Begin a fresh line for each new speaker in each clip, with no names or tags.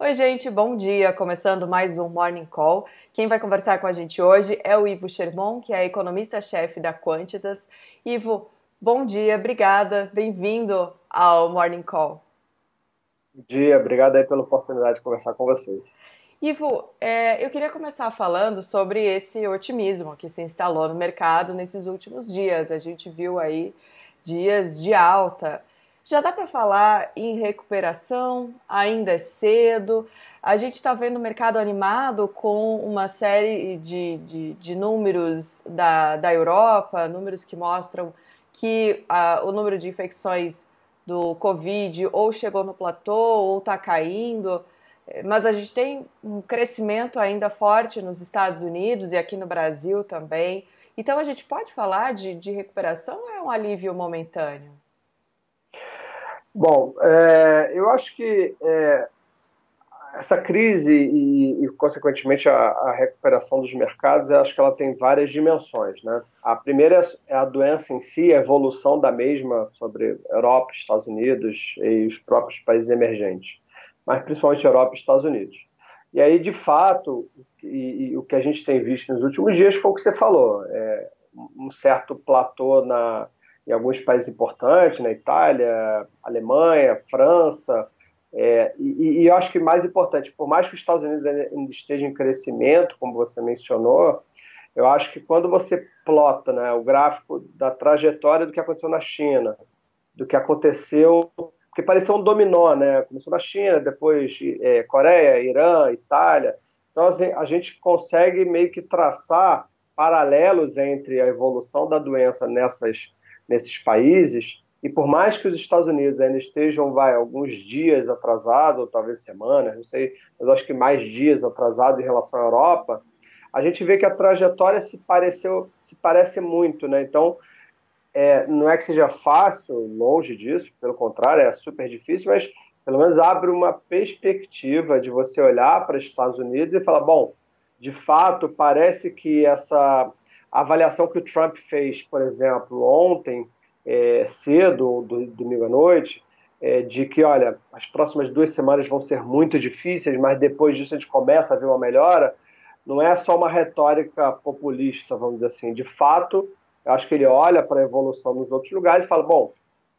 Oi, gente, bom dia. Começando mais um Morning Call. Quem vai conversar com a gente hoje é o Ivo Sherman, que é economista-chefe da Quantitas. Ivo, bom dia, obrigada, bem-vindo ao Morning Call.
Bom dia, obrigado aí pela oportunidade de conversar com vocês.
Ivo, é, eu queria começar falando sobre esse otimismo que se instalou no mercado nesses últimos dias. A gente viu aí dias de alta já dá para falar em recuperação? Ainda é cedo? A gente está vendo o mercado animado com uma série de, de, de números da, da Europa, números que mostram que uh, o número de infecções do Covid ou chegou no platô ou está caindo. Mas a gente tem um crescimento ainda forte nos Estados Unidos e aqui no Brasil também. Então a gente pode falar de, de recuperação ou é um alívio momentâneo?
Bom, é, eu acho que é, essa crise e, e consequentemente, a, a, recuperação dos mercados, eu acho que ela tem várias dimensões. Né? A primeira é a doença em si, a evolução da mesma sobre Europa, Estados Unidos e os próprios países emergentes, mas principalmente Europa e Estados Unidos. E aí, de fato, e, e o que a gente tem visto nos últimos dias foi o que você falou, é, um certo platô na em alguns países importantes, na Itália, Alemanha, França. É, e, e, eu acho que mais importante, por mais que os Estados Unidos ainda estejam em crescimento, como você mencionou, eu acho que quando você plota né, o gráfico da trajetória do que aconteceu na China, do que aconteceu, porque pareceu um dominó, né? Começou na China, depois é, Coreia, Irã, Itália. Então assim, a gente consegue meio que traçar paralelos entre a evolução da doença nessas nesses países, e por mais que os Estados Unidos ainda estejam, vai, alguns dias atrasados, ou talvez semanas, não sei, mas acho que mais dias atrasados em relação à Europa, a gente vê que a trajetória se pareceu, se parece muito, né? Então, é, não é que seja fácil, longe disso, pelo contrário, é super difícil, mas pelo menos abre uma perspectiva de você olhar para os Estados Unidos e falar, bom, de fato, parece que essa a avaliação que o Trump fez, por exemplo, ontem, é, cedo, do, domingo à noite, é, de que, olha, as próximas duas semanas vão ser muito difíceis, mas depois disso a gente começa a ver uma melhora, não é só uma retórica populista, vamos dizer assim. De fato, eu acho que ele olha para a evolução nos outros lugares e fala, bom,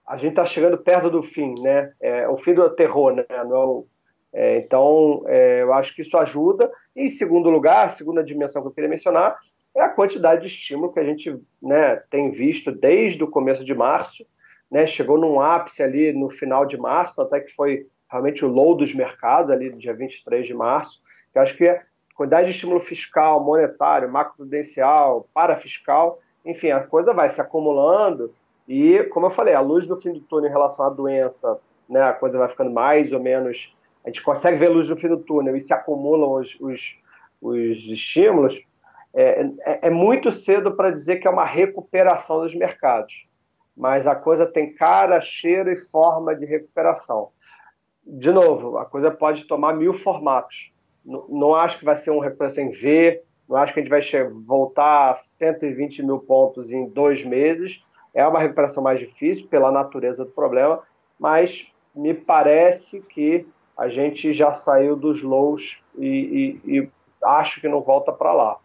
a gente está chegando perto do fim, né? É, o fim do terror, né? Não, é, então, é, eu acho que isso ajuda. E, em segundo lugar, segunda dimensão que eu queria mencionar é a quantidade de estímulo que a gente né, tem visto desde o começo de março. Né, chegou num ápice ali no final de março, até que foi realmente o low dos mercados, ali dia 23 de março. Eu acho que a quantidade de estímulo fiscal, monetário, macroprudencial, parafiscal, enfim, a coisa vai se acumulando e, como eu falei, a luz do fim do túnel em relação à doença, né, a coisa vai ficando mais ou menos. A gente consegue ver a luz no fim do túnel e se acumulam os, os, os estímulos, é, é, é muito cedo para dizer que é uma recuperação dos mercados, mas a coisa tem cara, cheiro e forma de recuperação. De novo, a coisa pode tomar mil formatos. Não, não acho que vai ser uma recuperação em V, não acho que a gente vai voltar a 120 mil pontos em dois meses. É uma recuperação mais difícil pela natureza do problema, mas me parece que a gente já saiu dos lows e, e, e acho que não volta para lá.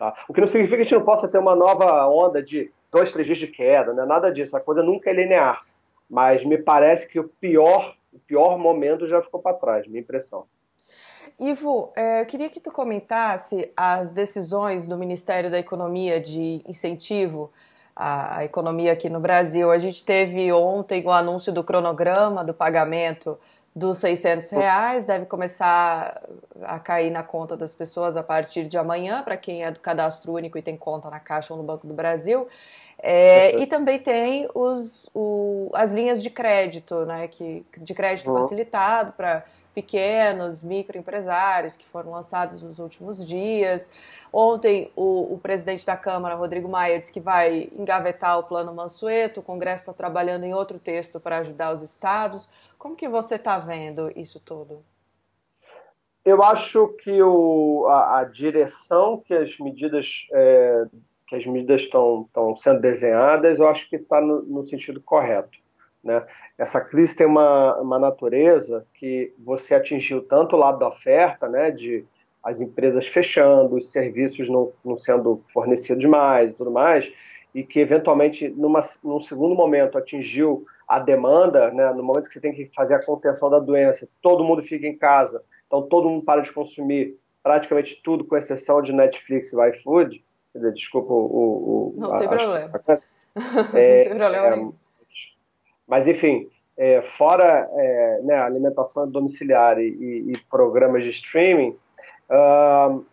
Tá? O que não significa que a gente não possa ter uma nova onda de dois, três dias de queda, né? nada disso. A coisa nunca é linear. Mas me parece que o pior, o pior momento já ficou para trás, minha impressão.
Ivo, é, eu queria que tu comentasse as decisões do Ministério da Economia de incentivo à, à economia aqui no Brasil. A gente teve ontem o anúncio do cronograma do pagamento dos 600 reais, deve começar a cair na conta das pessoas a partir de amanhã, para quem é do cadastro único e tem conta na Caixa ou no Banco do Brasil. É, e também tem os, o, as linhas de crédito, né, que, de crédito uhum. facilitado para pequenos, microempresários que foram lançados nos últimos dias. Ontem, o, o, presidente da Câmara, Rodrigo Maia, disse que vai engavetar o Plano Mansueto. O Congresso está trabalhando em outro texto para ajudar os estados. Como que você está vendo isso tudo?
Eu acho que o, a, a direção que as medidas é, que as medidas estão sendo desenhadas, eu acho que está no, no, sentido correto. Né? Essa crise tem uma, uma natureza que você atingiu tanto o lado da oferta, né, de as empresas fechando, os serviços não, não sendo fornecidos mais e tudo mais, e que eventualmente, numa, num segundo momento, atingiu a demanda, né, no momento que você tem que fazer a contenção da doença, todo mundo fica em casa, então todo mundo para de consumir praticamente tudo, com exceção de Netflix e iFood. Desculpa o.
o não, tem problema.
É, não tem problema. É, mas, enfim, é, fora é, né, alimentação domiciliar e, e, e, programas de streaming, uh,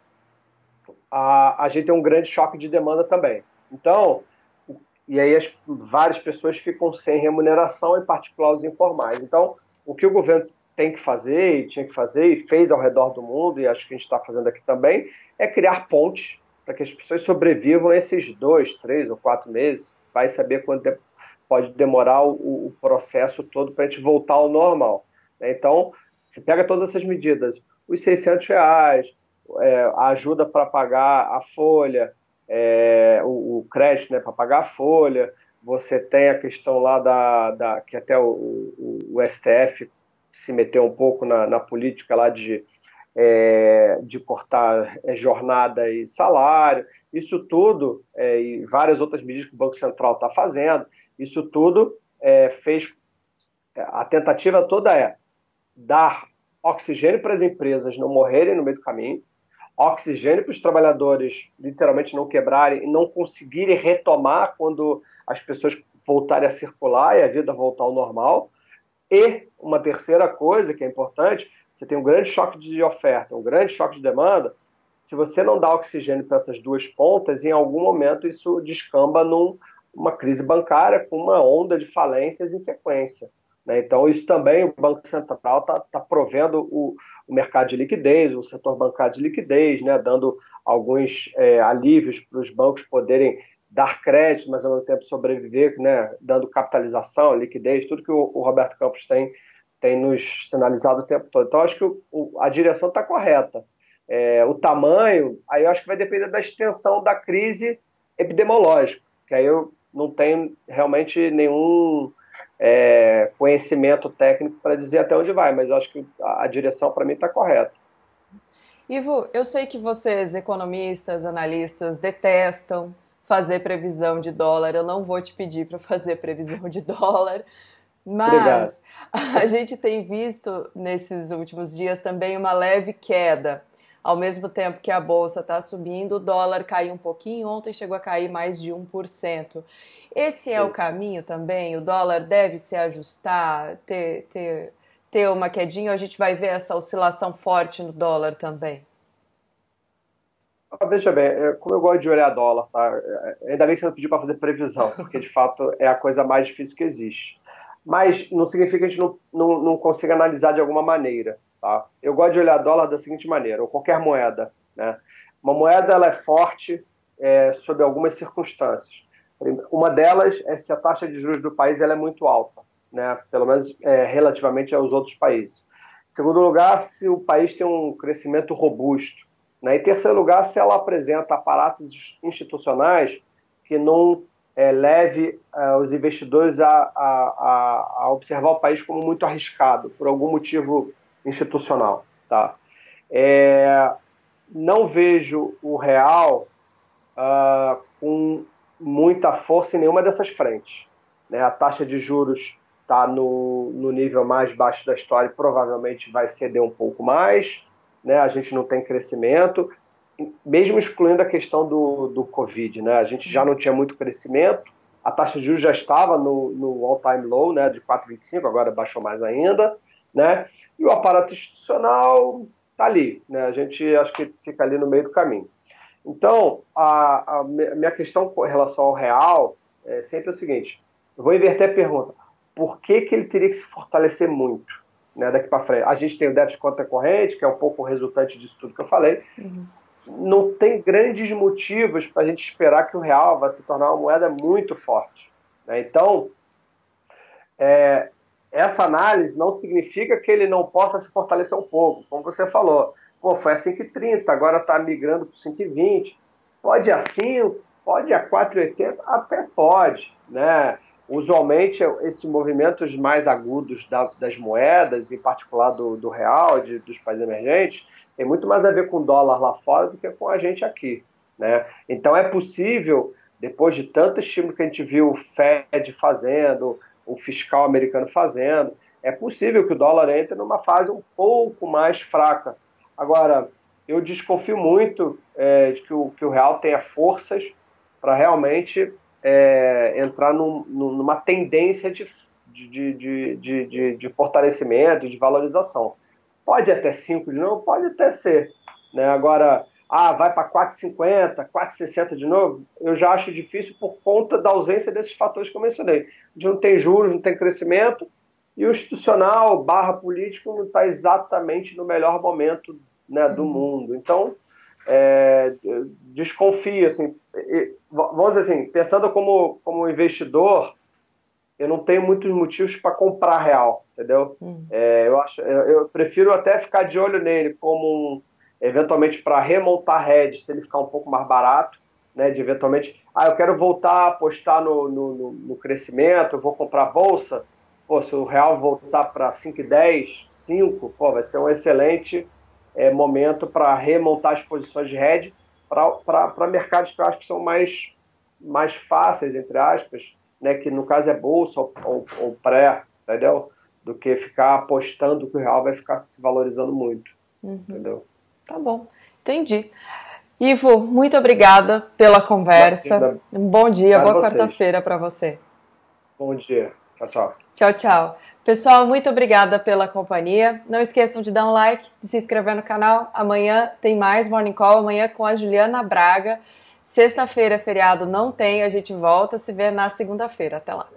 a, a gente tem um grande choque de demanda também. Então, e aí as, várias pessoas ficam sem remuneração, em particular os informais. Então, o que o governo tem que fazer, e tinha que fazer, e fez ao redor do mundo, e acho que a gente está fazendo aqui também, é criar pontes para que as pessoas sobrevivam esses dois, três ou quatro meses. Vai saber quanto tempo pode demorar o, o processo todo para a gente voltar ao normal. Né? Então, se pega todas essas medidas, os 600 reais, é, a ajuda para pagar a folha, é, o, o, crédito né, para pagar a folha, você tem a questão lá da, da que até o, o, o STF se meteu um pouco na, na política lá de, é, de cortar é, jornada e salário, isso tudo, é, e várias outras medidas que o Banco Central está fazendo, isso tudo é, fez. A tentativa toda é dar oxigênio para as empresas não morrerem no meio do caminho, oxigênio para os trabalhadores literalmente não quebrarem e não conseguirem retomar quando as pessoas voltarem a circular e a vida voltar ao normal. E uma terceira coisa que é importante, você tem um grande choque de oferta, um grande choque de demanda. Se você não dá oxigênio para essas duas pontas, em algum momento isso descamba numa crise bancária com uma onda de falências em sequência. Né? Então, isso também o Banco Central está tá provendo o, o, mercado de liquidez, o setor bancário de liquidez, né? dando alguns é, alívios para os bancos poderem dar crédito, mas ao mesmo tempo sobreviver, né, dando capitalização, liquidez, tudo que o, o Roberto Campos tem, tem nos sinalizado o tempo todo. Então, acho que o, a direção está correta. É, o tamanho, aí eu acho que vai depender da extensão da crise epidemiológica, que aí eu não tenho realmente nenhum é, conhecimento técnico para dizer até onde vai, mas eu acho que a, a direção para mim está correta.
Ivo, eu sei que vocês, economistas, analistas, detestam fazer previsão de dólar. Eu não vou te pedir para fazer previsão de dólar, mas Obrigado. a gente tem visto nesses últimos dias também uma leve queda. Ao mesmo tempo que a bolsa está subindo, o dólar caiu um pouquinho. Ontem chegou a cair mais de 1%. Esse é Sim. o caminho também? O dólar deve se ajustar, ter, ter, ter uma quedinha? Ou a gente vai ver essa oscilação forte no dólar também?
Veja bem, é, como eu gosto de olhar dólar, tá? É, ainda bem que você não pediu para fazer previsão, porque de fato é a coisa mais difícil que existe. Mas não significa que a gente não, não, não consiga analisar de alguma maneira. Tá? Eu gosto de olhar dólar da seguinte maneira, ou qualquer moeda. Né? Uma moeda ela é forte é, sob algumas circunstâncias. Uma delas é se a taxa de juros do país ela é muito alta, né? pelo menos é, relativamente aos outros países. Em segundo lugar, se o país tem um crescimento robusto. Né? Em terceiro lugar, se ela apresenta aparatos institucionais que não é, leve é, os investidores a, a, a, observar o país como muito arriscado, por algum motivo institucional. Tá? É, não vejo o real uh, com muita força em nenhuma dessas frentes. Né? A taxa de juros está no, no nível mais baixo da história e provavelmente vai ceder um pouco mais né? A gente não tem crescimento, mesmo excluindo a questão do, do Covid, né? A gente já não tinha muito crescimento, a taxa de juros já estava no, no all-time low, né? De 4,25, agora baixou mais ainda, né? E o aparato institucional está ali, né? A gente acho que fica ali no meio do caminho. Então, a, a minha questão com relação ao real é sempre o seguinte: eu vou inverter a pergunta. Por que, que ele teria que se fortalecer muito? Né, daqui para frente. A gente tem o déficit conta corrente, que é um pouco resultante disso tudo que eu falei. Uhum. Não tem grandes motivos para a gente esperar que o real vá se tornar uma moeda muito forte. Né? Então, é, essa análise não significa que ele não possa se fortalecer um pouco, como você falou. Pô, foi a 5,30, agora está migrando para 5,20. Pode ir a 5, pode ir a 4,80, até pode, né? Usualmente esses movimentos mais agudos da, das moedas, em particular do, do real, de, dos países emergentes, tem muito mais a ver com o dólar lá fora do que com a gente aqui. Né? Então é possível, depois de tanto estímulo que a gente viu o Fed fazendo, o fiscal americano fazendo, é possível que o dólar entre numa fase um pouco mais fraca. Agora, eu desconfio muito é, de que o, que o real tenha forças para realmente é, entrar num, numa tendência de, de, de, de, fortalecimento, de valorização. Pode até 5 de novo, pode até ser. Né? Agora, ah, vai para 4,50, 4,60 de novo, eu já acho difícil por conta da ausência desses fatores que eu mencionei. De não tem juros, não tem crescimento, e o institucional barra político não está exatamente no melhor momento né, do uhum. mundo. Então, é, desconfio, assim, vamos dizer assim, pensando como, como investidor, eu não tenho muitos motivos para comprar real, entendeu? Uhum. É, eu, acho, eu prefiro até ficar de olho nele como um eventualmente para remontar hedge, se ele ficar um pouco mais barato, né, de eventualmente, ah, eu quero voltar a apostar no, no, no crescimento, vou comprar bolsa, pô, se o real voltar para 5,10, 5, pô, vai ser um excelente é, momento para remontar as posições de hedge para mercados que eu acho que são mais, mais fáceis, entre aspas, né, que no caso é bolsa ou, ou, ou pré, entendeu? Do que ficar apostando que o real vai ficar se valorizando muito, uhum. entendeu?
Tá bom, entendi. Ivo, muito obrigada pela conversa. Um bom dia, boa quarta-feira para você.
Bom dia. Tchau, tchau.
Tchau, tchau. Pessoal, muito obrigada pela companhia. Não esqueçam de dar um like, de se inscrever no canal. Amanhã tem mais Morning Call, amanhã com a Juliana Braga. Sexta-feira, feriado, não tem, a gente volta se ver na segunda-feira. Até lá.